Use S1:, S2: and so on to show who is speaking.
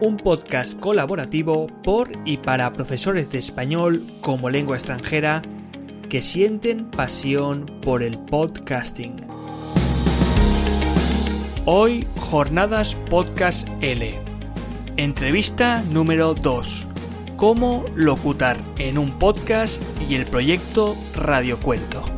S1: un podcast colaborativo por y para profesores de español como lengua extranjera que sienten pasión por el podcasting. Hoy, Jornadas Podcast L. Entrevista número 2. Cómo locutar en un podcast y el proyecto Radio Cuento.